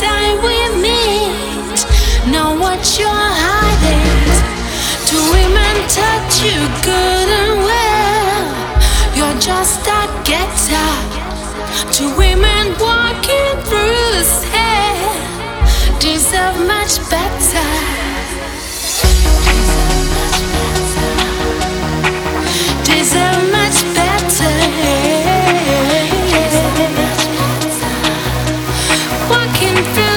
time we meet. Know what you're hiding. Two women touch you good and well. You're just a getter. Two women walking through this hell deserve much better. into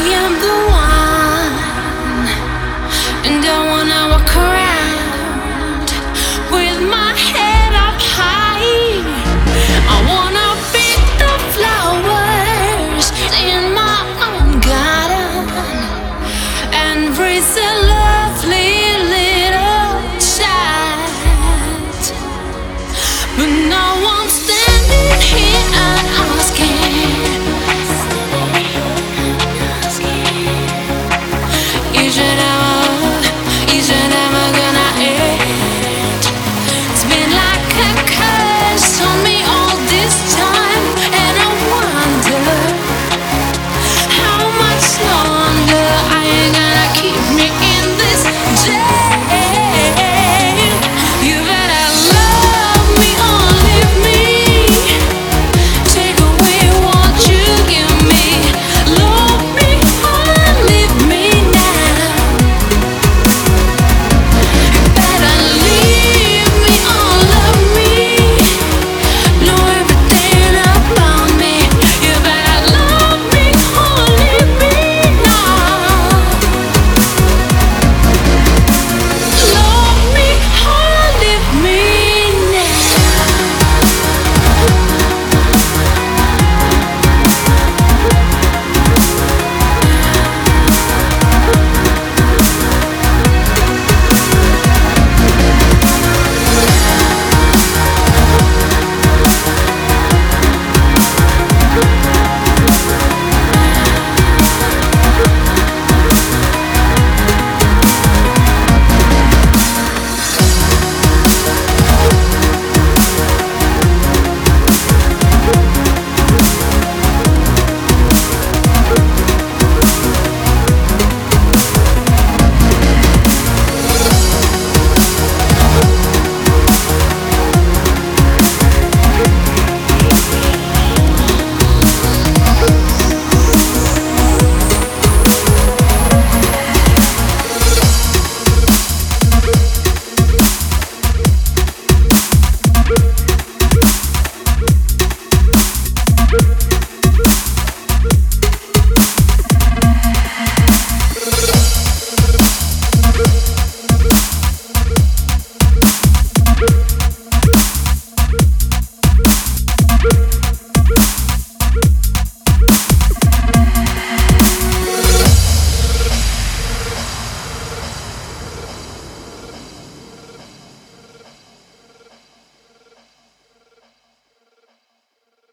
I am the